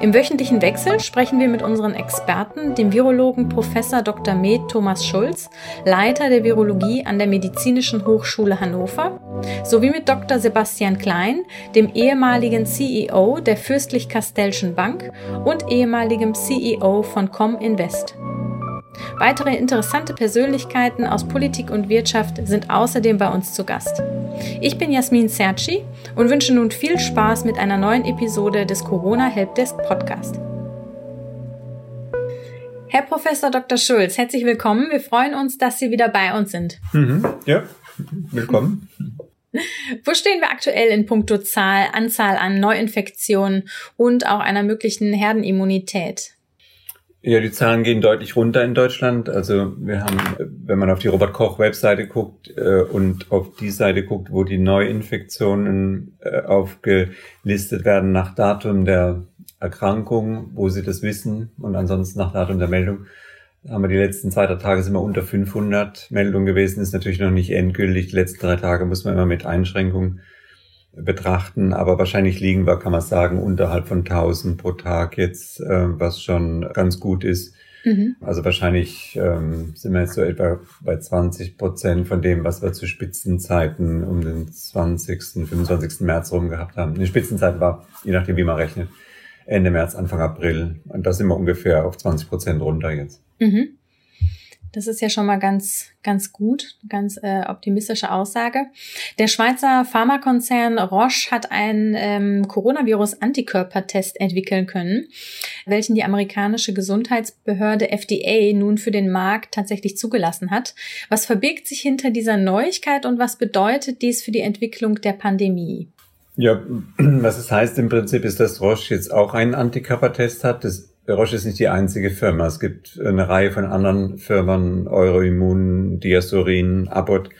Im wöchentlichen Wechsel sprechen wir mit unseren Experten, dem Virologen Prof. Dr. Med Thomas Schulz, Leiter der Virologie an der Medizinischen Hochschule Hannover, sowie mit Dr. Sebastian Klein, dem ehemaligen CEO der Fürstlich-Kastellschen Bank und ehemaligem CEO von Cominvest. Weitere interessante Persönlichkeiten aus Politik und Wirtschaft sind außerdem bei uns zu Gast. Ich bin Jasmin Serci und wünsche nun viel Spaß mit einer neuen Episode des Corona Helpdesk Podcast. Herr Professor Dr. Schulz, herzlich willkommen. Wir freuen uns, dass Sie wieder bei uns sind. Mhm, ja, willkommen. Wo stehen wir aktuell in puncto Zahl, Anzahl an Neuinfektionen und auch einer möglichen Herdenimmunität? Ja, die Zahlen gehen deutlich runter in Deutschland. Also wir haben, wenn man auf die Robert Koch Webseite guckt äh, und auf die Seite guckt, wo die Neuinfektionen äh, aufgelistet werden nach Datum der Erkrankung, wo sie das wissen und ansonsten nach Datum der Meldung, haben wir die letzten zwei, Tage sind wir unter 500 Meldungen gewesen. Ist natürlich noch nicht endgültig. Die letzten drei Tage muss man immer mit Einschränkungen betrachten, aber wahrscheinlich liegen wir, kann man sagen, unterhalb von 1000 pro Tag jetzt, äh, was schon ganz gut ist. Mhm. Also wahrscheinlich ähm, sind wir jetzt so etwa bei 20 Prozent von dem, was wir zu Spitzenzeiten um den 20., 25. März rum gehabt haben. Die Spitzenzeit war, je nachdem wie man rechnet, Ende März, Anfang April. Und da sind wir ungefähr auf 20 Prozent runter jetzt. Mhm. Das ist ja schon mal ganz, ganz gut, ganz äh, optimistische Aussage. Der Schweizer Pharmakonzern Roche hat einen ähm, Coronavirus-Antikörpertest entwickeln können, welchen die amerikanische Gesundheitsbehörde FDA nun für den Markt tatsächlich zugelassen hat. Was verbirgt sich hinter dieser Neuigkeit und was bedeutet dies für die Entwicklung der Pandemie? Ja, was es heißt im Prinzip ist, dass Roche jetzt auch einen Antikörpertest hat. Das Roche ist nicht die einzige Firma. Es gibt eine Reihe von anderen Firmen, Euroimmun, Diasorin, Abbott,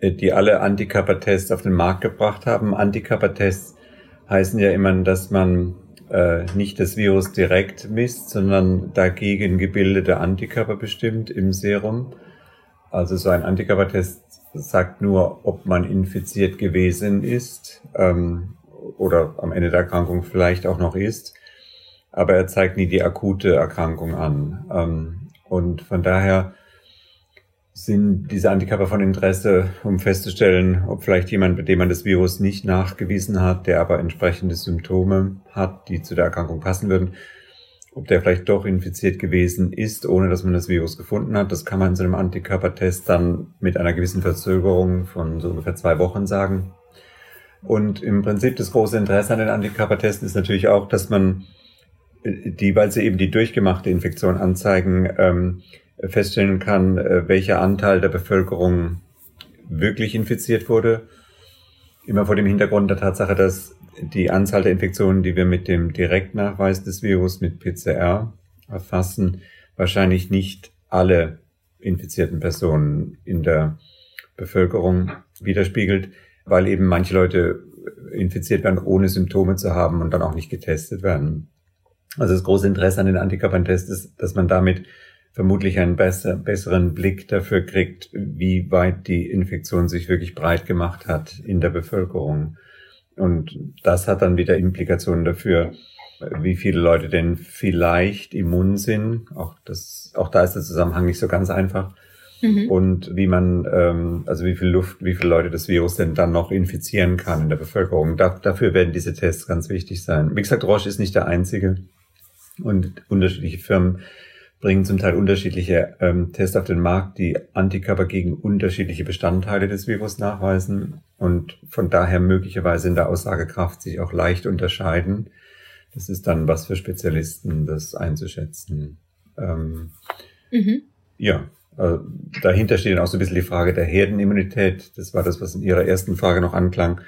äh, die alle Antikörpertests auf den Markt gebracht haben. Antikörpertests heißen ja immer, dass man äh, nicht das Virus direkt misst, sondern dagegen gebildete Antikörper bestimmt im Serum. Also so ein Antikörpertest sagt nur, ob man infiziert gewesen ist ähm, oder am Ende der Erkrankung vielleicht auch noch ist aber er zeigt nie die akute Erkrankung an. Ähm, und von daher sind diese Antikörper von Interesse, um festzustellen, ob vielleicht jemand, bei dem man das Virus nicht nachgewiesen hat, der aber entsprechende Symptome hat, die zu der Erkrankung passen würden, ob der vielleicht doch infiziert gewesen ist, ohne dass man das Virus gefunden hat. Das kann man in so einem Antikörpertest dann mit einer gewissen Verzögerung von so ungefähr zwei Wochen sagen. Und im Prinzip das große Interesse an den Antikörpertesten ist natürlich auch, dass man die, weil sie eben die durchgemachte Infektion anzeigen, ähm, feststellen kann, äh, welcher Anteil der Bevölkerung wirklich infiziert wurde. Immer vor dem Hintergrund der Tatsache, dass die Anzahl der Infektionen, die wir mit dem Direktnachweis des Virus mit PCR erfassen, wahrscheinlich nicht alle infizierten Personen in der Bevölkerung widerspiegelt, weil eben manche Leute infiziert werden, ohne Symptome zu haben und dann auch nicht getestet werden. Also das große Interesse an den Antikörpertests ist, dass man damit vermutlich einen besser, besseren Blick dafür kriegt, wie weit die Infektion sich wirklich breit gemacht hat in der Bevölkerung. Und das hat dann wieder Implikationen dafür, wie viele Leute denn vielleicht immun sind. Auch das, auch da ist der Zusammenhang nicht so ganz einfach. Mhm. Und wie man, ähm, also wie viel Luft, wie viele Leute das Virus denn dann noch infizieren kann in der Bevölkerung. Da, dafür werden diese Tests ganz wichtig sein. Wie gesagt, Roche ist nicht der einzige. Und unterschiedliche Firmen bringen zum Teil unterschiedliche ähm, Tests auf den Markt, die Antikörper gegen unterschiedliche Bestandteile des Virus nachweisen und von daher möglicherweise in der Aussagekraft sich auch leicht unterscheiden. Das ist dann was für Spezialisten, das einzuschätzen. Ähm, mhm. Ja, äh, dahinter steht dann auch so ein bisschen die Frage der Herdenimmunität. Das war das, was in Ihrer ersten Frage noch anklang.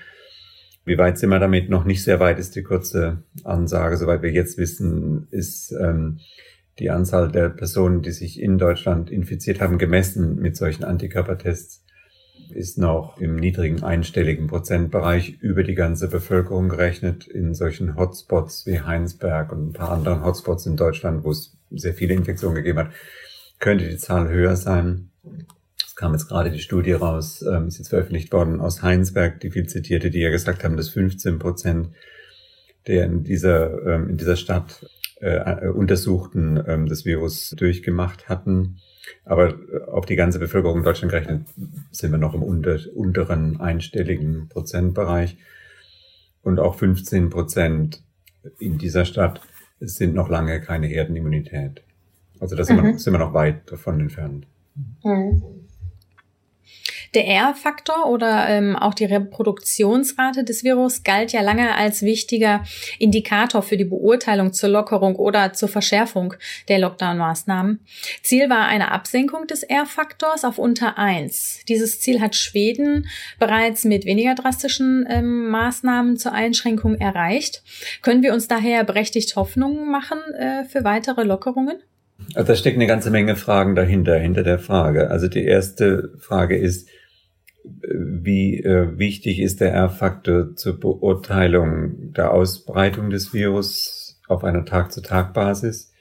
Wie weit sind wir damit? Noch nicht sehr weit ist die kurze Ansage. Soweit wir jetzt wissen, ist ähm, die Anzahl der Personen, die sich in Deutschland infiziert haben, gemessen mit solchen Antikörpertests, ist noch im niedrigen einstelligen Prozentbereich über die ganze Bevölkerung gerechnet in solchen Hotspots wie Heinsberg und ein paar anderen Hotspots in Deutschland, wo es sehr viele Infektionen gegeben hat, könnte die Zahl höher sein. Es kam jetzt gerade die Studie raus, ähm, ist jetzt veröffentlicht worden aus Heinsberg, die viel zitierte, die ja gesagt haben, dass 15 Prozent der in dieser, ähm, in dieser Stadt äh, Untersuchten ähm, das Virus durchgemacht hatten. Aber äh, auf die ganze Bevölkerung in Deutschland gerechnet sind wir noch im unter, unteren einstelligen Prozentbereich. Und auch 15 Prozent in dieser Stadt sind noch lange keine Herdenimmunität. Also da sind, mhm. wir, sind wir noch weit davon entfernt. Mhm. Der R-Faktor oder ähm, auch die Reproduktionsrate des Virus galt ja lange als wichtiger Indikator für die Beurteilung zur Lockerung oder zur Verschärfung der Lockdown-Maßnahmen. Ziel war eine Absenkung des R-Faktors auf unter eins. Dieses Ziel hat Schweden bereits mit weniger drastischen ähm, Maßnahmen zur Einschränkung erreicht. Können wir uns daher berechtigt Hoffnungen machen äh, für weitere Lockerungen? Also da steckt eine ganze Menge Fragen dahinter, hinter der Frage. Also die erste Frage ist, wie äh, wichtig ist der R-Faktor zur Beurteilung der Ausbreitung des Virus auf einer Tag-zu-Tag-Basis?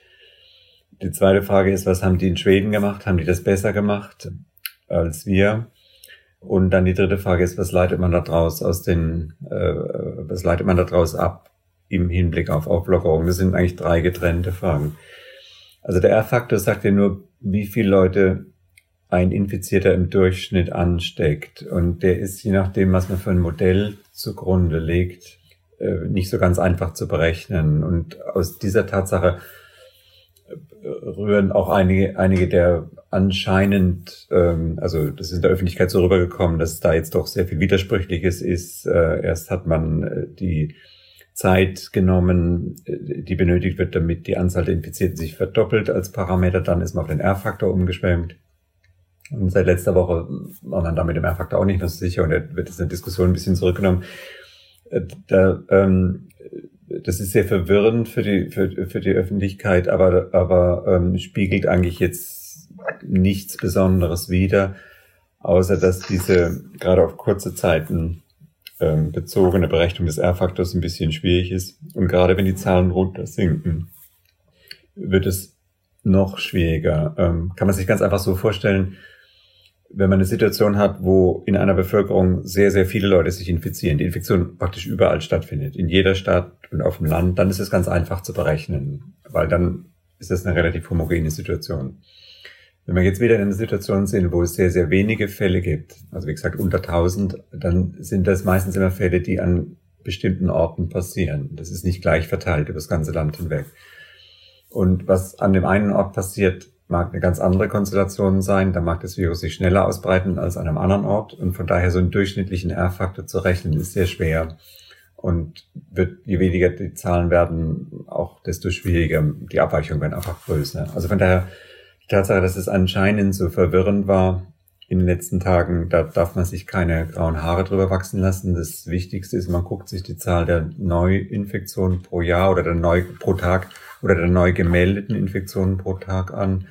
Die zweite Frage ist, was haben die in Schweden gemacht? Haben die das besser gemacht als wir? Und dann die dritte Frage ist, was leitet man daraus aus den, äh, was leitet man daraus ab im Hinblick auf Auflockerung? Das sind eigentlich drei getrennte Fragen. Also der R-Faktor sagt ja nur, wie viele Leute ein Infizierter im Durchschnitt ansteckt. Und der ist, je nachdem, was man für ein Modell zugrunde legt, äh, nicht so ganz einfach zu berechnen. Und aus dieser Tatsache äh, rühren auch einige, einige der anscheinend, ähm, also das ist in der Öffentlichkeit so rübergekommen, dass da jetzt doch sehr viel Widersprüchliches ist. Äh, erst hat man die Zeit genommen, die benötigt wird, damit die Anzahl der Infizierten sich verdoppelt als Parameter. Dann ist man auf den R-Faktor umgeschwemmt. Und seit letzter Woche war man da mit dem R-Faktor auch nicht mehr so sicher und er wird jetzt in der Diskussion ein bisschen zurückgenommen. Äh, da, ähm, das ist sehr verwirrend für die, für, für die Öffentlichkeit, aber, aber ähm, spiegelt eigentlich jetzt nichts Besonderes wider, außer dass diese gerade auf kurze Zeiten ähm, bezogene Berechnung des R-Faktors ein bisschen schwierig ist. Und gerade wenn die Zahlen runter sinken, wird es noch schwieriger. Ähm, kann man sich ganz einfach so vorstellen, wenn man eine Situation hat, wo in einer Bevölkerung sehr, sehr viele Leute sich infizieren, die Infektion praktisch überall stattfindet, in jeder Stadt und auf dem Land, dann ist es ganz einfach zu berechnen, weil dann ist das eine relativ homogene Situation. Wenn wir jetzt wieder in einer Situation sind, wo es sehr, sehr wenige Fälle gibt, also wie gesagt unter 1000, dann sind das meistens immer Fälle, die an bestimmten Orten passieren. Das ist nicht gleich verteilt über das ganze Land hinweg. Und was an dem einen Ort passiert, mag eine ganz andere Konstellation sein. Da mag das Virus sich schneller ausbreiten als an einem anderen Ort. Und von daher so einen durchschnittlichen R-Faktor zu rechnen, ist sehr schwer. Und wird, je weniger die Zahlen werden, auch desto schwieriger. Die Abweichungen werden einfach größer. Also von daher, die Tatsache, dass es anscheinend so verwirrend war in den letzten Tagen, da darf man sich keine grauen Haare drüber wachsen lassen. Das Wichtigste ist, man guckt sich die Zahl der Neuinfektionen pro Jahr oder der neu pro Tag oder der neu gemeldeten Infektionen pro Tag an.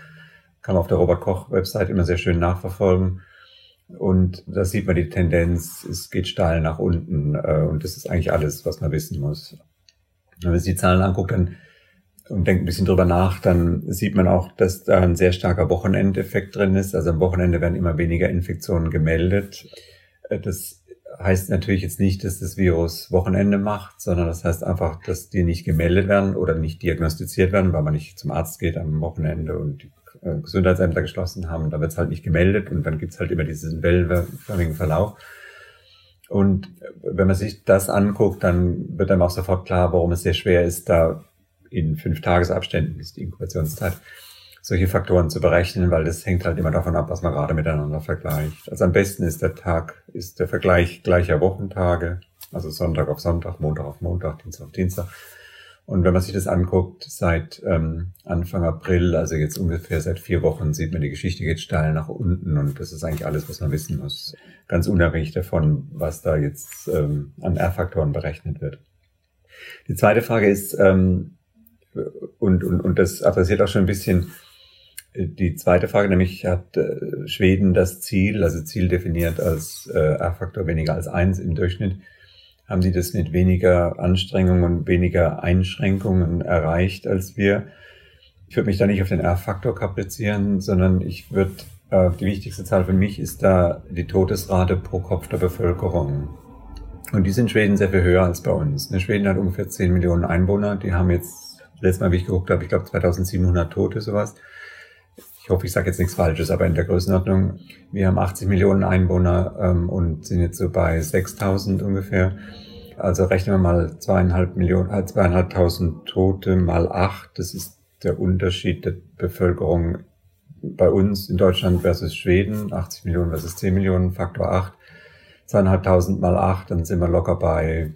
Kann man auf der Robert-Koch-Website immer sehr schön nachverfolgen. Und da sieht man die Tendenz, es geht steil nach unten. Äh, und das ist eigentlich alles, was man wissen muss. Wenn man sich die Zahlen anguckt dann, und denkt ein bisschen drüber nach, dann sieht man auch, dass da ein sehr starker Wochenendeffekt drin ist. Also am Wochenende werden immer weniger Infektionen gemeldet. Äh, das heißt natürlich jetzt nicht, dass das Virus Wochenende macht, sondern das heißt einfach, dass die nicht gemeldet werden oder nicht diagnostiziert werden, weil man nicht zum Arzt geht am Wochenende und die äh, Gesundheitsämter geschlossen haben. Da wird es halt nicht gemeldet und dann gibt's halt immer diesen wellenförmigen Verlauf. Und wenn man sich das anguckt, dann wird einem auch sofort klar, warum es sehr schwer ist, da in fünf Tagesabständen ist die Inkubationszeit solche Faktoren zu berechnen, weil das hängt halt immer davon ab, was man gerade miteinander vergleicht. Also am besten ist der Tag, ist der Vergleich gleicher Wochentage, also Sonntag auf Sonntag, Montag auf Montag, Dienstag auf Dienstag. Und wenn man sich das anguckt, seit ähm, Anfang April, also jetzt ungefähr seit vier Wochen, sieht man, die Geschichte geht steil nach unten und das ist eigentlich alles, was man wissen muss. Ganz unabhängig davon, was da jetzt ähm, an R-Faktoren berechnet wird. Die zweite Frage ist, ähm, und, und, und das adressiert auch schon ein bisschen die zweite Frage, nämlich hat äh, Schweden das Ziel, also Ziel definiert als äh, R-Faktor weniger als eins im Durchschnitt, haben sie das mit weniger Anstrengungen und weniger Einschränkungen erreicht als wir. Ich würde mich da nicht auf den R-Faktor kaprizieren, sondern ich würde, äh, die wichtigste Zahl für mich ist da die Todesrate pro Kopf der Bevölkerung. Und die sind in Schweden sehr viel höher als bei uns. Ne, Schweden hat ungefähr 10 Millionen Einwohner, die haben jetzt, letztes Mal, wie ich geguckt habe, ich glaube 2700 Tote, sowas ich hoffe, ich sage jetzt nichts Falsches, aber in der Größenordnung, wir haben 80 Millionen Einwohner ähm, und sind jetzt so bei 6000 ungefähr. Also rechnen wir mal zweieinhalb Millionen, äh, zweieinhalbtausend Tote mal acht. Das ist der Unterschied der Bevölkerung bei uns in Deutschland versus Schweden. 80 Millionen versus 10 Millionen, Faktor 8. Zweieinhalbtausend mal acht, dann sind wir locker bei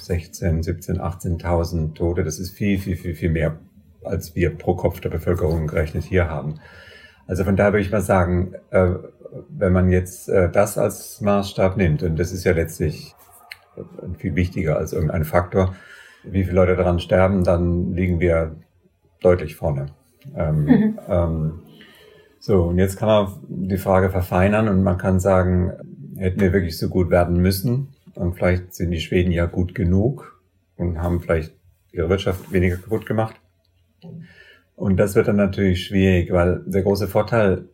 16, 17, 18.000 Tote. Das ist viel, viel, viel, viel mehr, als wir pro Kopf der Bevölkerung gerechnet hier haben. Also von daher würde ich mal sagen, äh, wenn man jetzt äh, das als Maßstab nimmt, und das ist ja letztlich äh, viel wichtiger als irgendein Faktor, wie viele Leute daran sterben, dann liegen wir deutlich vorne. Ähm, mhm. ähm, so, und jetzt kann man die Frage verfeinern und man kann sagen, hätten wir wirklich so gut werden müssen und vielleicht sind die Schweden ja gut genug und haben vielleicht ihre Wirtschaft weniger kaputt gemacht. Und das wird dann natürlich schwierig, weil der große Vorteil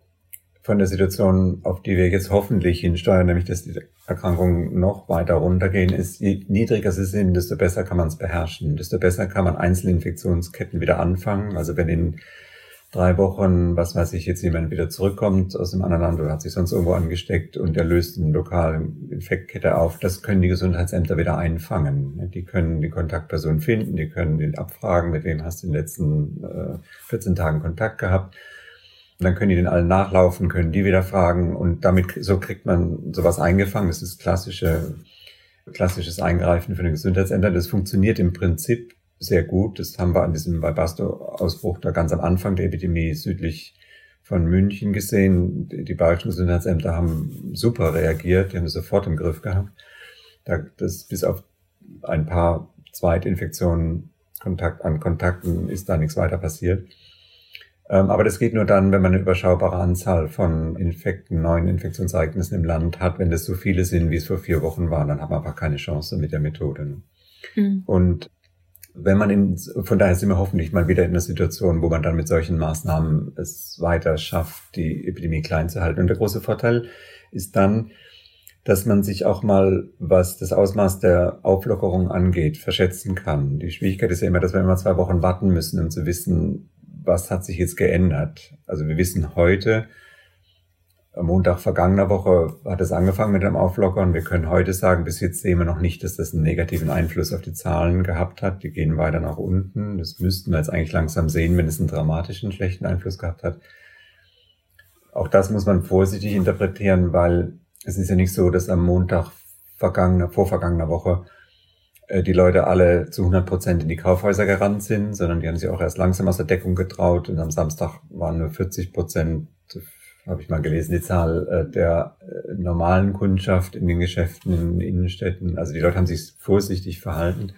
von der Situation, auf die wir jetzt hoffentlich hinsteuern, nämlich dass die Erkrankungen noch weiter runtergehen, ist, je niedriger sie sind, desto besser kann man es beherrschen, desto besser kann man Einzelinfektionsketten wieder anfangen. Also wenn in drei Wochen, was weiß ich, jetzt jemand wieder zurückkommt aus einem anderen Land oder hat sich sonst irgendwo angesteckt und er löst eine lokale Infektkette auf, das können die Gesundheitsämter wieder einfangen. Die können die Kontaktperson finden, die können ihn abfragen, mit wem hast du in den letzten äh, 14 Tagen Kontakt gehabt. Und dann können die den allen nachlaufen, können die wieder fragen und damit so kriegt man sowas eingefangen. Das ist klassische, klassisches Eingreifen für den Gesundheitsämter. Das funktioniert im Prinzip sehr gut. Das haben wir an diesem Webasto-Ausbruch da ganz am Anfang der Epidemie südlich von München gesehen. Die bayerischen Gesundheitsämter haben super reagiert, die haben es sofort im Griff gehabt. Da, das bis auf ein paar Zweitinfektionen Kontakt, an Kontakten ist da nichts weiter passiert. Ähm, aber das geht nur dann, wenn man eine überschaubare Anzahl von Infekten, neuen Infektionsereignissen im Land hat. Wenn das so viele sind, wie es vor vier Wochen waren, dann haben wir einfach keine Chance mit der Methode. Mhm. Und wenn man in, von daher sind wir hoffentlich mal wieder in einer Situation, wo man dann mit solchen Maßnahmen es weiter schafft, die Epidemie klein zu halten. Und der große Vorteil ist dann, dass man sich auch mal, was das Ausmaß der Auflockerung angeht, verschätzen kann. Die Schwierigkeit ist ja immer, dass wir immer zwei Wochen warten müssen, um zu wissen, was hat sich jetzt geändert. Also wir wissen heute, am Montag vergangener Woche hat es angefangen mit dem Auflockern. Wir können heute sagen, bis jetzt sehen wir noch nicht, dass das einen negativen Einfluss auf die Zahlen gehabt hat. Die gehen weiter nach unten. Das müssten wir jetzt eigentlich langsam sehen, wenn es einen dramatischen schlechten Einfluss gehabt hat. Auch das muss man vorsichtig interpretieren, weil es ist ja nicht so, dass am Montag vergangener, vor vergangener Woche äh, die Leute alle zu 100 Prozent in die Kaufhäuser gerannt sind, sondern die haben sich auch erst langsam aus der Deckung getraut und am Samstag waren nur 40 Prozent habe ich mal gelesen, die Zahl äh, der äh, normalen Kundschaft in den Geschäften in den Innenstädten. Also die Leute haben sich vorsichtig verhalten.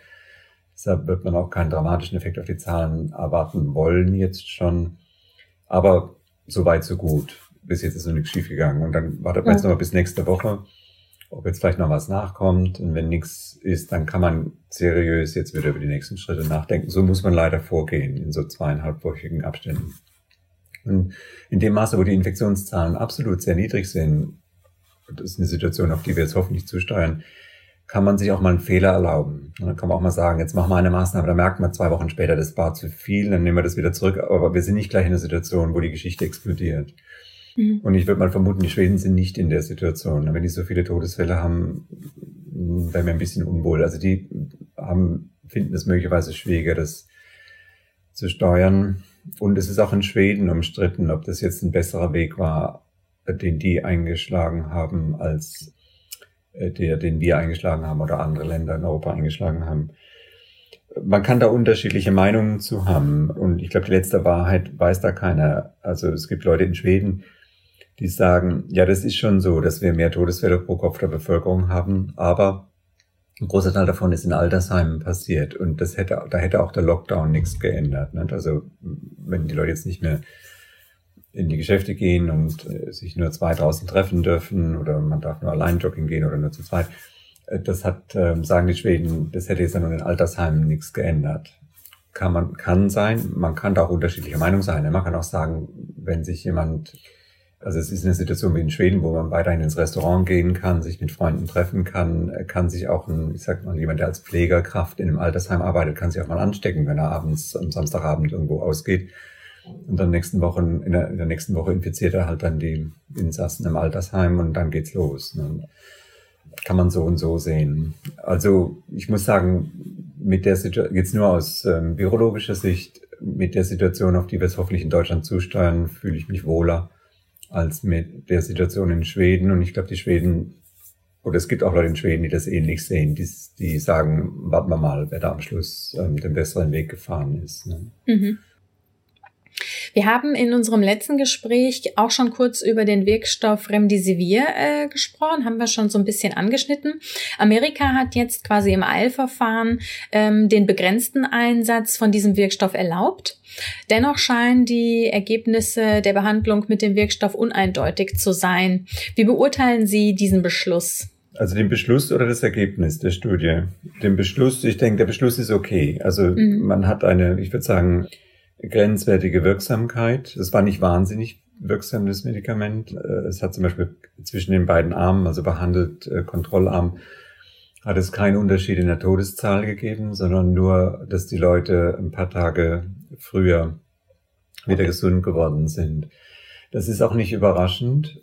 Deshalb wird man auch keinen dramatischen Effekt auf die Zahlen erwarten wollen jetzt schon. Aber so weit, so gut. Bis jetzt ist noch nichts schiefgegangen. Und dann wartet man jetzt noch mal bis nächste Woche, ob jetzt vielleicht noch was nachkommt. Und wenn nichts ist, dann kann man seriös jetzt wieder über die nächsten Schritte nachdenken. So muss man leider vorgehen in so zweieinhalbwöchigen Abständen. Und in dem Maße, wo die Infektionszahlen absolut sehr niedrig sind, das ist eine Situation, auf die wir jetzt hoffentlich zusteuern, kann man sich auch mal einen Fehler erlauben. Und dann kann man auch mal sagen, jetzt machen wir eine Maßnahme, da merkt man zwei Wochen später, das war zu viel, dann nehmen wir das wieder zurück. Aber wir sind nicht gleich in einer Situation, wo die Geschichte explodiert. Mhm. Und ich würde mal vermuten, die Schweden sind nicht in der Situation. Wenn die so viele Todesfälle haben, wären wir ein bisschen unwohl. Also die haben, finden es möglicherweise schwieriger, das zu steuern. Und es ist auch in Schweden umstritten, ob das jetzt ein besserer Weg war, den die eingeschlagen haben, als äh, der, den wir eingeschlagen haben oder andere Länder in Europa eingeschlagen haben. Man kann da unterschiedliche Meinungen zu haben. Und ich glaube, die letzte Wahrheit weiß da keiner. Also es gibt Leute in Schweden, die sagen, ja, das ist schon so, dass wir mehr Todesfälle pro Kopf der Bevölkerung haben, aber ein großer Teil davon ist in Altersheimen passiert und das hätte, da hätte auch der Lockdown nichts geändert. Ne? Also wenn die Leute jetzt nicht mehr in die Geschäfte gehen und äh, sich nur zwei draußen treffen dürfen oder man darf nur allein jogging gehen oder nur zu zweit, äh, das hat, äh, sagen die Schweden, das hätte jetzt an den Altersheimen nichts geändert. Kann man, kann sein, man kann da auch unterschiedlicher Meinung sein. Man kann auch sagen, wenn sich jemand also es ist eine Situation wie in Schweden, wo man weiterhin ins Restaurant gehen kann, sich mit Freunden treffen kann, kann sich auch ein, ich sag mal, jemand, der als Pflegerkraft in einem Altersheim arbeitet, kann sich auch mal anstecken, wenn er abends am Samstagabend irgendwo ausgeht. Und dann nächsten Wochen, in der, in der nächsten Woche infiziert er halt dann die Insassen im Altersheim und dann geht's los. Ne? Kann man so und so sehen. Also ich muss sagen, mit der Situation, jetzt nur aus ähm, virologischer Sicht, mit der Situation, auf die wir es hoffentlich in Deutschland zusteuern, fühle ich mich wohler als mit der Situation in Schweden. Und ich glaube, die Schweden, oder es gibt auch Leute in Schweden, die das ähnlich sehen, die, die sagen, warten wir mal, wer da am Schluss ähm, den besseren Weg gefahren ist. Ne? Mhm. Wir haben in unserem letzten Gespräch auch schon kurz über den Wirkstoff Remdesivir äh, gesprochen, haben wir schon so ein bisschen angeschnitten. Amerika hat jetzt quasi im Eilverfahren ähm, den begrenzten Einsatz von diesem Wirkstoff erlaubt. Dennoch scheinen die Ergebnisse der Behandlung mit dem Wirkstoff uneindeutig zu sein. Wie beurteilen Sie diesen Beschluss? Also den Beschluss oder das Ergebnis der Studie? Den Beschluss, ich denke, der Beschluss ist okay. Also mhm. man hat eine, ich würde sagen, grenzwertige Wirksamkeit. Es war nicht wahnsinnig wirksam, das Medikament. Äh, es hat zum Beispiel zwischen den beiden Armen, also behandelt äh, Kontrollarm, hat es keinen Unterschied in der Todeszahl gegeben, sondern nur, dass die Leute ein paar Tage früher wieder gesund geworden sind. Das ist auch nicht überraschend.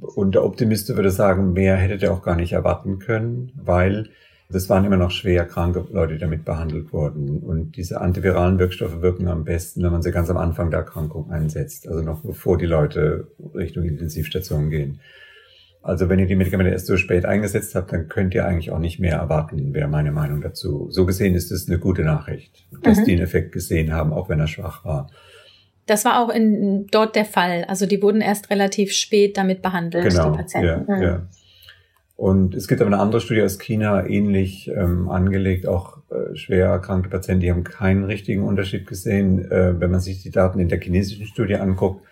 Und der Optimist würde sagen, mehr hätte der auch gar nicht erwarten können, weil das waren immer noch schwer kranke Leute, die damit behandelt wurden. Und diese antiviralen Wirkstoffe wirken am besten, wenn man sie ganz am Anfang der Erkrankung einsetzt, also noch bevor die Leute Richtung Intensivstation gehen. Also wenn ihr die Medikamente erst so spät eingesetzt habt, dann könnt ihr eigentlich auch nicht mehr erwarten, wäre meine Meinung dazu. So gesehen ist es eine gute Nachricht, dass mhm. die einen Effekt gesehen haben, auch wenn er schwach war. Das war auch in, dort der Fall. Also die wurden erst relativ spät damit behandelt, genau, die Patienten. Ja, mhm. ja. Und es gibt aber eine andere Studie aus China, ähnlich ähm, angelegt, auch äh, schwer erkrankte Patienten, die haben keinen richtigen Unterschied gesehen. Äh, wenn man sich die Daten in der chinesischen Studie anguckt,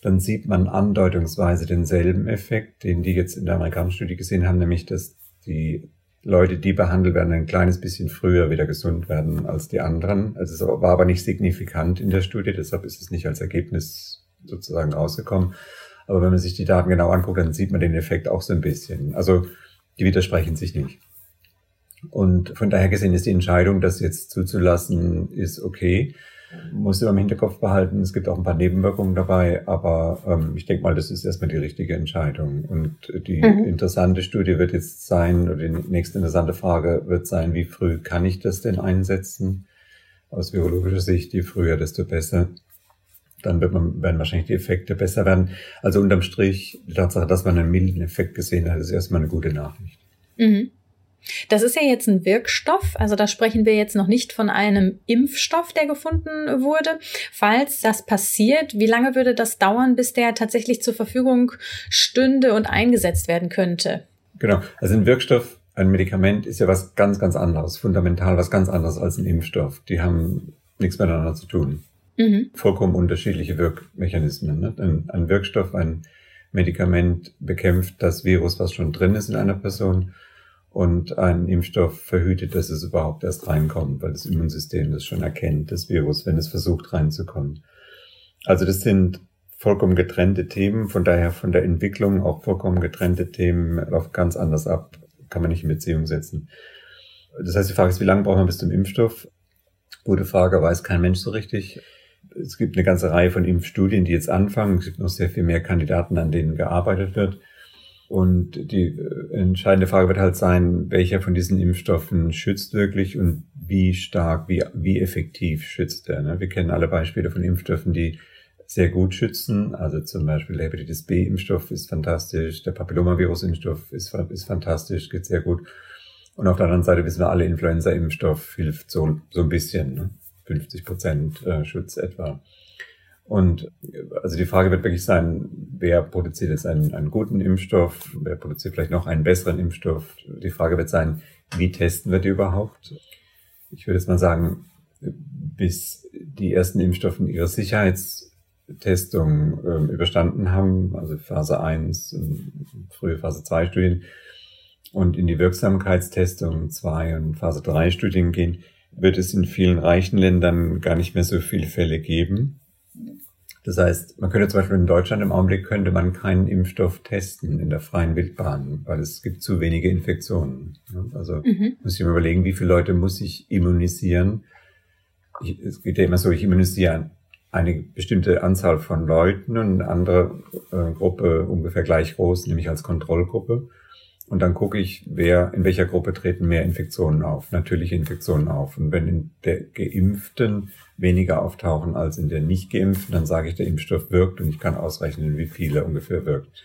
dann sieht man andeutungsweise denselben Effekt, den die jetzt in der amerikanischen Studie gesehen haben, nämlich dass die Leute, die behandelt werden, ein kleines bisschen früher wieder gesund werden als die anderen. Also es war aber nicht signifikant in der Studie, deshalb ist es nicht als Ergebnis sozusagen rausgekommen. Aber wenn man sich die Daten genau anguckt, dann sieht man den Effekt auch so ein bisschen. Also die widersprechen sich nicht. Und von daher gesehen ist die Entscheidung, das jetzt zuzulassen, ist okay. Muss immer im Hinterkopf behalten, es gibt auch ein paar Nebenwirkungen dabei, aber ähm, ich denke mal, das ist erstmal die richtige Entscheidung. Und die mhm. interessante Studie wird jetzt sein, oder die nächste interessante Frage wird sein, wie früh kann ich das denn einsetzen? Aus virologischer Sicht, je früher, desto besser dann wird man, werden wahrscheinlich die Effekte besser werden. Also unterm Strich, die Tatsache, dass man einen milden Effekt gesehen hat, ist erstmal eine gute Nachricht. Mhm. Das ist ja jetzt ein Wirkstoff, also da sprechen wir jetzt noch nicht von einem Impfstoff, der gefunden wurde. Falls das passiert, wie lange würde das dauern, bis der tatsächlich zur Verfügung stünde und eingesetzt werden könnte? Genau, also ein Wirkstoff, ein Medikament ist ja was ganz, ganz anderes, fundamental was ganz anderes als ein Impfstoff. Die haben nichts miteinander zu tun. Mhm. Vollkommen unterschiedliche Wirkmechanismen. Ne? Ein, ein Wirkstoff, ein Medikament bekämpft das Virus, was schon drin ist in einer Person. Und ein Impfstoff verhütet, dass es überhaupt erst reinkommt, weil das Immunsystem das schon erkennt, das Virus, wenn es versucht reinzukommen. Also das sind vollkommen getrennte Themen, von daher von der Entwicklung auch vollkommen getrennte Themen laufen ganz anders ab, kann man nicht in Beziehung setzen. Das heißt, die Frage ist, wie lange braucht man bis zum Impfstoff? Gute Frage, weiß kein Mensch so richtig es gibt eine ganze Reihe von Impfstudien, die jetzt anfangen. Es gibt noch sehr viel mehr Kandidaten, an denen gearbeitet wird. Und die äh, entscheidende Frage wird halt sein, welcher von diesen Impfstoffen schützt wirklich und wie stark, wie, wie effektiv schützt er. Ne? Wir kennen alle Beispiele von Impfstoffen, die sehr gut schützen. Also zum Beispiel der Hepatitis B-Impfstoff ist fantastisch, der Papillomavirus-Impfstoff ist, ist fantastisch, geht sehr gut. Und auf der anderen Seite wissen wir alle, Influenza-Impfstoff hilft so, so ein bisschen. Ne? 50 Prozent äh, Schutz etwa. Und also die Frage wird wirklich sein, wer produziert jetzt einen, einen guten Impfstoff, wer produziert vielleicht noch einen besseren Impfstoff. Die Frage wird sein, Wie testen wir die überhaupt? Ich würde jetzt mal sagen, bis die ersten Impfstoffe ihre Sicherheitstestung äh, überstanden haben, also Phase 1 und frühe Phase 2 Studien, und in die Wirksamkeitstestung 2 und Phase 3 Studien gehen, wird es in vielen reichen Ländern gar nicht mehr so viele Fälle geben. Das heißt, man könnte zum Beispiel in Deutschland im Augenblick könnte man keinen Impfstoff testen in der freien Wildbahn, weil es gibt zu wenige Infektionen. Also mhm. muss ich mir überlegen, wie viele Leute muss ich immunisieren. Ich, es geht ja immer so, ich immunisiere eine bestimmte Anzahl von Leuten und eine andere äh, Gruppe ungefähr gleich groß, nämlich als Kontrollgruppe. Und dann gucke ich, wer, in welcher Gruppe treten mehr Infektionen auf, natürliche Infektionen auf. Und wenn in der Geimpften weniger auftauchen als in der nicht Geimpften, dann sage ich, der Impfstoff wirkt und ich kann ausrechnen, wie viele ungefähr wirkt.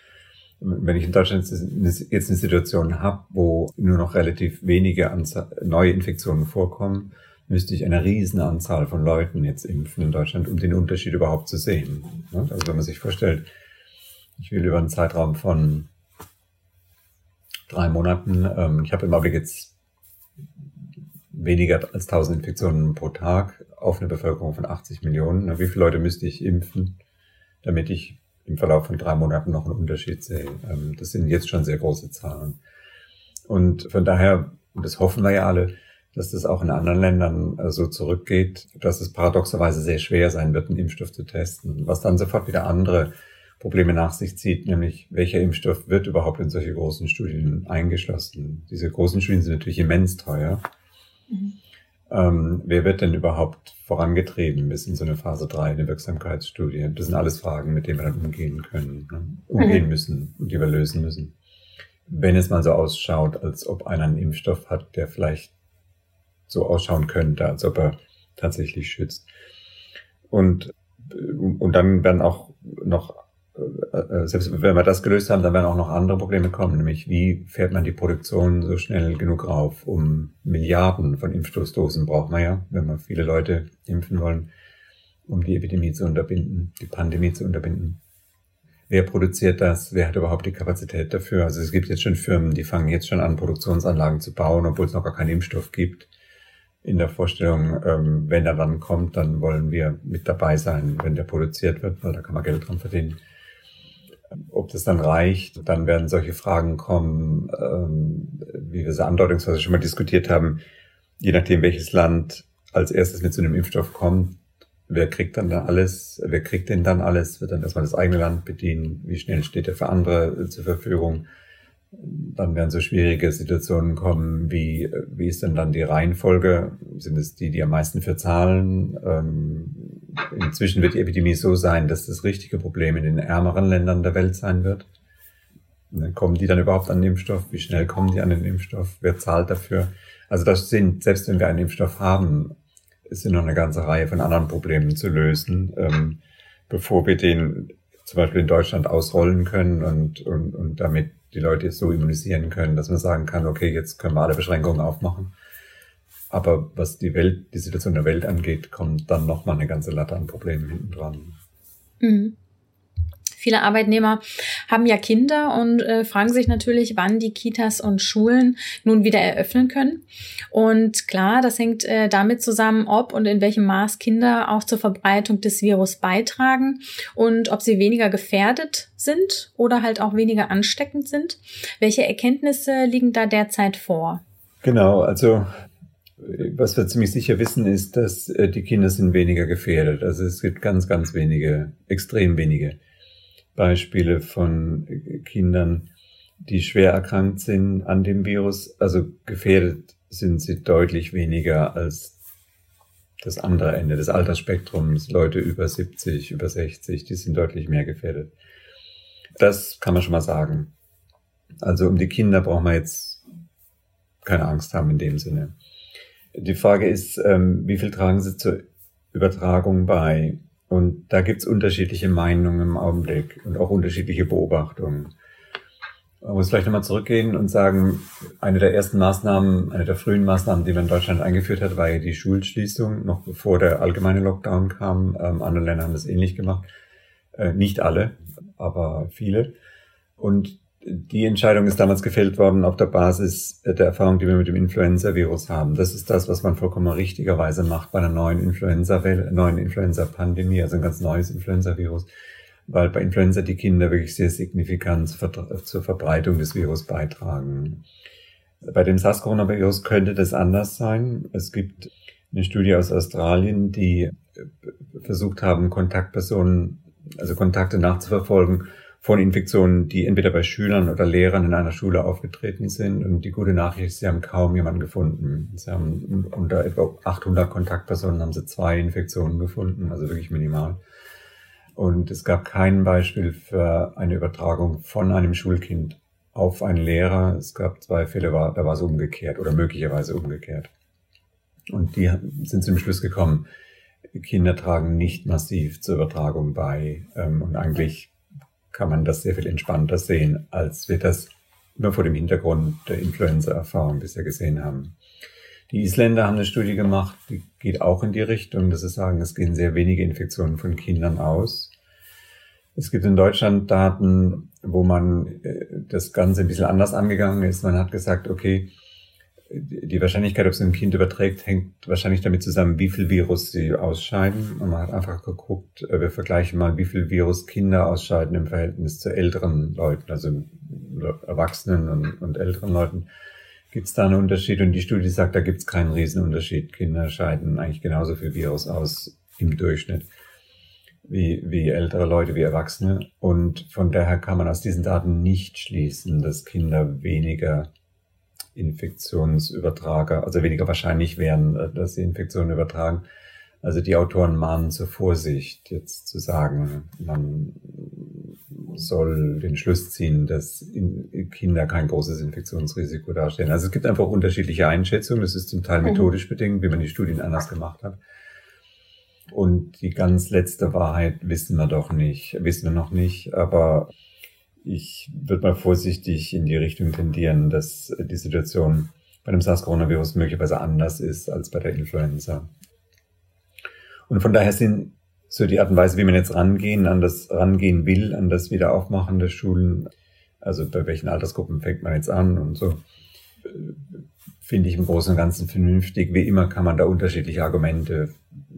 Wenn ich in Deutschland jetzt eine Situation habe, wo nur noch relativ wenige Anzahl, neue Infektionen vorkommen, müsste ich eine riesen Anzahl von Leuten jetzt impfen in Deutschland, um den Unterschied überhaupt zu sehen. Also wenn man sich vorstellt, ich will über einen Zeitraum von drei Monaten. Ähm, ich habe im Augenblick jetzt weniger als 1000 Infektionen pro Tag auf eine Bevölkerung von 80 Millionen. Wie viele Leute müsste ich impfen, damit ich im Verlauf von drei Monaten noch einen Unterschied sehe? Ähm, das sind jetzt schon sehr große Zahlen. Und von daher, und das hoffen wir ja alle, dass das auch in anderen Ländern äh, so zurückgeht, dass es paradoxerweise sehr schwer sein wird, einen Impfstoff zu testen, was dann sofort wieder andere Probleme nach sich zieht, nämlich welcher Impfstoff wird überhaupt in solche großen Studien eingeschlossen. Diese großen Studien sind natürlich immens teuer. Mhm. Ähm, wer wird denn überhaupt vorangetrieben bis in so eine Phase 3, eine Wirksamkeitsstudie? Das sind alles Fragen, mit denen wir dann umgehen können, ne? umgehen mhm. müssen und die wir lösen müssen. Wenn es mal so ausschaut, als ob einer einen Impfstoff hat, der vielleicht so ausschauen könnte, als ob er tatsächlich schützt. Und, und dann werden auch noch äh, äh, selbst wenn wir das gelöst haben, dann werden auch noch andere Probleme kommen, nämlich wie fährt man die Produktion so schnell genug rauf? Um Milliarden von Impfstoßdosen braucht man ja, wenn wir viele Leute impfen wollen, um die Epidemie zu unterbinden, die Pandemie zu unterbinden. Wer produziert das? Wer hat überhaupt die Kapazität dafür? Also es gibt jetzt schon Firmen, die fangen jetzt schon an, Produktionsanlagen zu bauen, obwohl es noch gar keinen Impfstoff gibt. In der Vorstellung, ähm, wenn er dann kommt, dann wollen wir mit dabei sein, wenn der produziert wird, weil da kann man Geld dran verdienen. Ob das dann reicht, dann werden solche Fragen kommen, ähm, wie wir sie andeutungsweise schon mal diskutiert haben, je nachdem, welches Land als erstes mit so einem Impfstoff kommt, wer kriegt dann da alles, wer kriegt denn dann alles, wird dann erstmal das eigene Land bedienen, wie schnell steht er für andere zur Verfügung. Dann werden so schwierige Situationen kommen, wie, wie ist denn dann die Reihenfolge? Sind es die, die am meisten für zahlen? Ähm, inzwischen wird die Epidemie so sein, dass das richtige Problem in den ärmeren Ländern der Welt sein wird. Kommen die dann überhaupt an den Impfstoff? Wie schnell kommen die an den Impfstoff? Wer zahlt dafür? Also das sind, selbst wenn wir einen Impfstoff haben, ist noch eine ganze Reihe von anderen Problemen zu lösen, ähm, bevor wir den zum Beispiel in Deutschland ausrollen können und, und, und damit die Leute so immunisieren können, dass man sagen kann, okay, jetzt können wir alle Beschränkungen aufmachen. Aber was die Welt, die Situation der Welt angeht, kommt dann nochmal eine ganze Latte an Problemen hinten dran. Mhm. Viele Arbeitnehmer haben ja Kinder und äh, fragen sich natürlich, wann die Kitas und Schulen nun wieder eröffnen können. Und klar, das hängt äh, damit zusammen, ob und in welchem Maß Kinder auch zur Verbreitung des Virus beitragen und ob sie weniger gefährdet sind oder halt auch weniger ansteckend sind. Welche Erkenntnisse liegen da derzeit vor? Genau, also was wir ziemlich sicher wissen, ist, dass äh, die Kinder sind weniger gefährdet. Also es gibt ganz, ganz wenige, extrem wenige Beispiele von Kindern, die schwer erkrankt sind an dem Virus. Also gefährdet sind sie deutlich weniger als das andere Ende des Altersspektrums. Leute über 70, über 60, die sind deutlich mehr gefährdet. Das kann man schon mal sagen. Also um die Kinder braucht man jetzt keine Angst haben in dem Sinne. Die Frage ist, ähm, wie viel tragen sie zur Übertragung bei? Und da gibt's unterschiedliche Meinungen im Augenblick und auch unterschiedliche Beobachtungen. Man muss vielleicht nochmal zurückgehen und sagen, eine der ersten Maßnahmen, eine der frühen Maßnahmen, die man in Deutschland eingeführt hat, war ja die Schulschließung, noch bevor der allgemeine Lockdown kam. Ähm, andere Länder haben das ähnlich gemacht. Äh, nicht alle, aber viele. Und die Entscheidung ist damals gefällt worden auf der Basis der Erfahrung, die wir mit dem Influenza-Virus haben. Das ist das, was man vollkommen richtigerweise macht bei einer neuen Influenza-Welle, neuen Influenza-Pandemie, also ein ganz neues Influenza-Virus, weil bei Influenza die Kinder wirklich sehr signifikant zur Verbreitung des Virus beitragen. Bei dem SARS-Coronavirus könnte das anders sein. Es gibt eine Studie aus Australien, die versucht haben, Kontaktpersonen, also Kontakte nachzuverfolgen von Infektionen, die entweder bei Schülern oder Lehrern in einer Schule aufgetreten sind. Und die gute Nachricht ist, sie haben kaum jemanden gefunden. Sie haben unter etwa 800 Kontaktpersonen haben sie zwei Infektionen gefunden, also wirklich minimal. Und es gab kein Beispiel für eine Übertragung von einem Schulkind auf einen Lehrer. Es gab zwei Fälle, da war es umgekehrt oder möglicherweise umgekehrt. Und die sind zum Schluss gekommen, Kinder tragen nicht massiv zur Übertragung bei. Ähm, und eigentlich kann man das sehr viel entspannter sehen, als wir das nur vor dem Hintergrund der Influenza-Erfahrung bisher gesehen haben. Die Isländer haben eine Studie gemacht, die geht auch in die Richtung, dass sie sagen, es gehen sehr wenige Infektionen von Kindern aus. Es gibt in Deutschland Daten, wo man äh, das Ganze ein bisschen anders angegangen ist. Man hat gesagt, okay, die Wahrscheinlichkeit, ob es ein Kind überträgt, hängt wahrscheinlich damit zusammen, wie viel Virus sie ausscheiden. Und man hat einfach geguckt, äh, wir vergleichen mal, wie viel Virus Kinder ausscheiden im Verhältnis zu älteren Leuten, also Erwachsenen und, und älteren Leuten. Gibt es da einen Unterschied? Und die Studie sagt, da gibt es keinen Riesenunterschied. Kinder scheiden eigentlich genauso viel Virus aus im Durchschnitt wie, wie ältere Leute, wie Erwachsene. Und von daher kann man aus diesen Daten nicht schließen, dass Kinder weniger Infektionsübertrager, also weniger wahrscheinlich wären, äh, dass sie Infektionen übertragen. Also die Autoren mahnen zur Vorsicht, jetzt zu sagen, man soll den Schluss ziehen, dass Kinder kein großes Infektionsrisiko darstellen. Also es gibt einfach unterschiedliche Einschätzungen. Das ist zum Teil mhm. methodisch bedingt, wie man die Studien anders gemacht hat. Und die ganz letzte Wahrheit wissen wir doch nicht, wissen wir noch nicht. Aber ich würde mal vorsichtig in die Richtung tendieren, dass die Situation bei dem SARS-Coronavirus möglicherweise anders ist als bei der Influenza. Und von daher sind so die Art und Weise, wie man jetzt rangehen, an das rangehen will, an das Wiederaufmachen der Schulen, also bei welchen Altersgruppen fängt man jetzt an und so, finde ich im Großen und Ganzen vernünftig. Wie immer kann man da unterschiedliche Argumente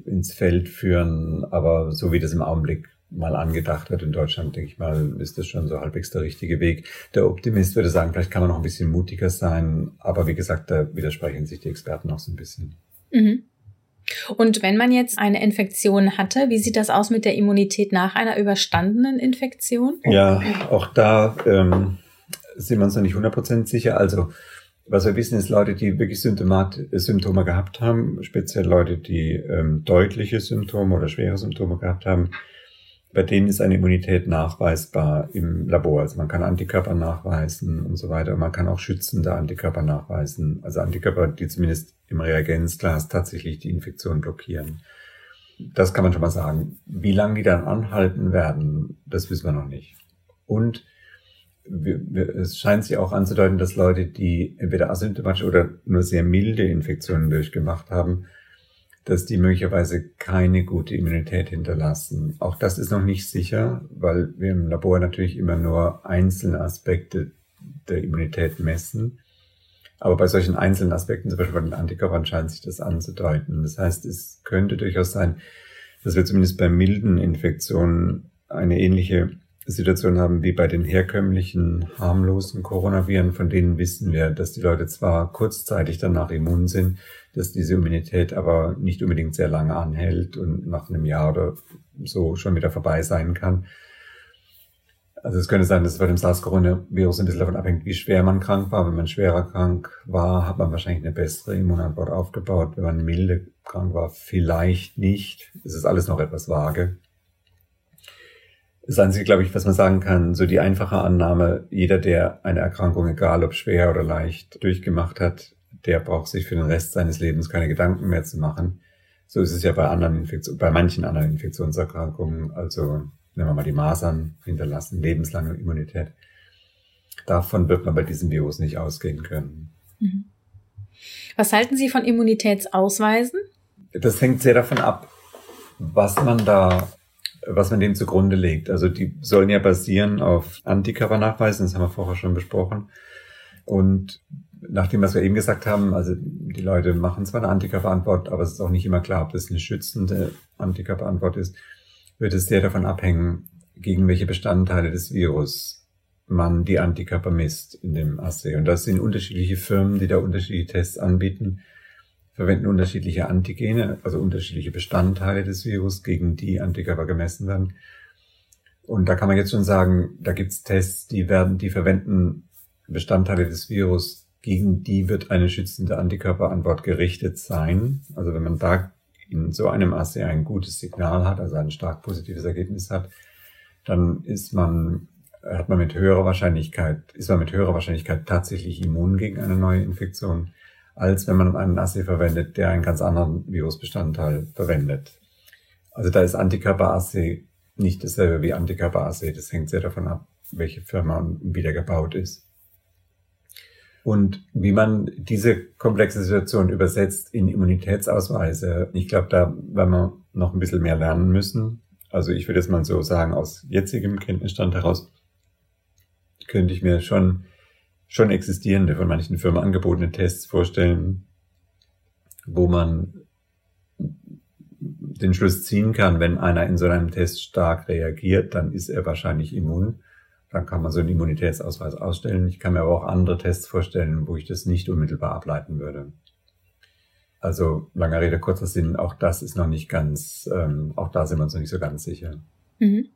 ins Feld führen, aber so wie das im Augenblick mal angedacht wird in Deutschland, denke ich mal, ist das schon so halbwegs der richtige Weg. Der Optimist würde sagen, vielleicht kann man noch ein bisschen mutiger sein, aber wie gesagt, da widersprechen sich die Experten auch so ein bisschen. Mhm. Und wenn man jetzt eine Infektion hatte, wie sieht das aus mit der Immunität nach einer überstandenen Infektion? Ja, auch da ähm, sind wir uns noch nicht 100% sicher. Also was wir wissen, ist Leute, die wirklich Symptomat Symptome gehabt haben, speziell Leute, die ähm, deutliche Symptome oder schwere Symptome gehabt haben, bei denen ist eine Immunität nachweisbar im Labor. Also man kann Antikörper nachweisen und so weiter. Man kann auch schützende Antikörper nachweisen. Also Antikörper, die zumindest im Reagenzglas tatsächlich die Infektion blockieren. Das kann man schon mal sagen. Wie lange die dann anhalten werden, das wissen wir noch nicht. Und es scheint sich auch anzudeuten, dass Leute, die entweder asymptomatisch oder nur sehr milde Infektionen durchgemacht haben, dass die möglicherweise keine gute Immunität hinterlassen. Auch das ist noch nicht sicher, weil wir im Labor natürlich immer nur einzelne Aspekte der Immunität messen. Aber bei solchen einzelnen Aspekten, zum Beispiel bei den Antikörpern, scheint sich das anzudeuten. Das heißt, es könnte durchaus sein, dass wir zumindest bei milden Infektionen eine ähnliche Situation haben wie bei den herkömmlichen harmlosen Coronaviren, von denen wissen wir, dass die Leute zwar kurzzeitig danach immun sind, dass diese Immunität aber nicht unbedingt sehr lange anhält und nach einem Jahr oder so schon wieder vorbei sein kann. Also es könnte sein, dass es bei dem SARS-Coronavirus ein bisschen davon abhängt, wie schwer man krank war. Wenn man schwerer krank war, hat man wahrscheinlich eine bessere Immunantwort aufgebaut. Wenn man milde krank war, vielleicht nicht. Es ist alles noch etwas vage. Das Einzige, glaube ich, was man sagen kann, so die einfache Annahme, jeder, der eine Erkrankung, egal ob schwer oder leicht, durchgemacht hat, der braucht sich für den Rest seines Lebens keine Gedanken mehr zu machen. So ist es ja bei anderen Infektionen, bei manchen anderen Infektionserkrankungen, also nehmen wir mal die Masern hinterlassen, lebenslange Immunität. Davon wird man bei diesem Virus nicht ausgehen können. Mhm. Was halten Sie von Immunitätsausweisen? Das hängt sehr davon ab, was man da was man dem zugrunde legt. Also die sollen ja basieren auf Antikörpernachweisen, das haben wir vorher schon besprochen. Und nach dem, was wir eben gesagt haben, also die Leute machen zwar eine Antikörperantwort, aber es ist auch nicht immer klar, ob das eine schützende Antikörperantwort ist, wird es sehr davon abhängen, gegen welche Bestandteile des Virus man die Antikörper misst in dem Assay. Und das sind unterschiedliche Firmen, die da unterschiedliche Tests anbieten, verwenden unterschiedliche Antigene, also unterschiedliche Bestandteile des Virus, gegen die Antikörper gemessen werden. Und da kann man jetzt schon sagen, da gibt's Tests, die werden, die verwenden Bestandteile des Virus, gegen die wird eine schützende Antikörperantwort gerichtet sein. Also wenn man da in so einem Assay ein gutes Signal hat, also ein stark positives Ergebnis hat, dann ist man, hat man mit höherer Wahrscheinlichkeit, ist man mit höherer Wahrscheinlichkeit tatsächlich immun gegen eine neue Infektion, als wenn man einen Assay verwendet, der einen ganz anderen Virusbestandteil verwendet. Also da ist Antikörperassay nicht dasselbe wie Antikörperassay. Das hängt sehr davon ab, welche Firma und wie der gebaut ist. Und wie man diese komplexe Situation übersetzt in Immunitätsausweise, ich glaube, da werden wir noch ein bisschen mehr lernen müssen. Also ich würde es mal so sagen, aus jetzigem Kenntnisstand heraus könnte ich mir schon, schon existierende, von manchen Firmen angebotene Tests vorstellen, wo man den Schluss ziehen kann, wenn einer in so einem Test stark reagiert, dann ist er wahrscheinlich immun. Dann kann man so einen Immunitätsausweis ausstellen. Ich kann mir aber auch andere Tests vorstellen, wo ich das nicht unmittelbar ableiten würde. Also langer Rede, kurzer Sinn, auch das ist noch nicht ganz, ähm, auch da sind wir uns noch nicht so ganz sicher. Mhm.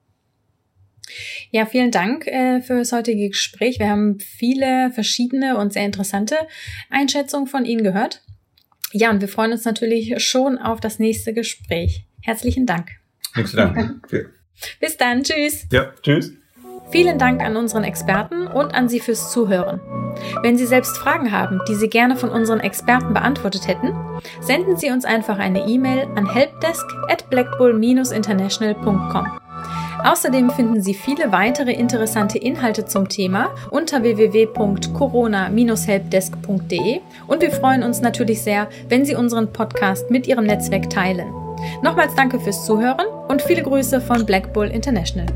Ja, vielen Dank äh, für das heutige Gespräch. Wir haben viele verschiedene und sehr interessante Einschätzungen von Ihnen gehört. Ja, und wir freuen uns natürlich schon auf das nächste Gespräch. Herzlichen Dank. Nichts zu danken. Bis dann. Tschüss. Ja, tschüss. Vielen Dank an unseren Experten und an Sie fürs Zuhören. Wenn Sie selbst Fragen haben, die Sie gerne von unseren Experten beantwortet hätten, senden Sie uns einfach eine E-Mail an helpdesk at blackbull-international.com. Außerdem finden Sie viele weitere interessante Inhalte zum Thema unter www.corona-helpdesk.de und wir freuen uns natürlich sehr, wenn Sie unseren Podcast mit Ihrem Netzwerk teilen. Nochmals danke fürs Zuhören und viele Grüße von Black Bull International.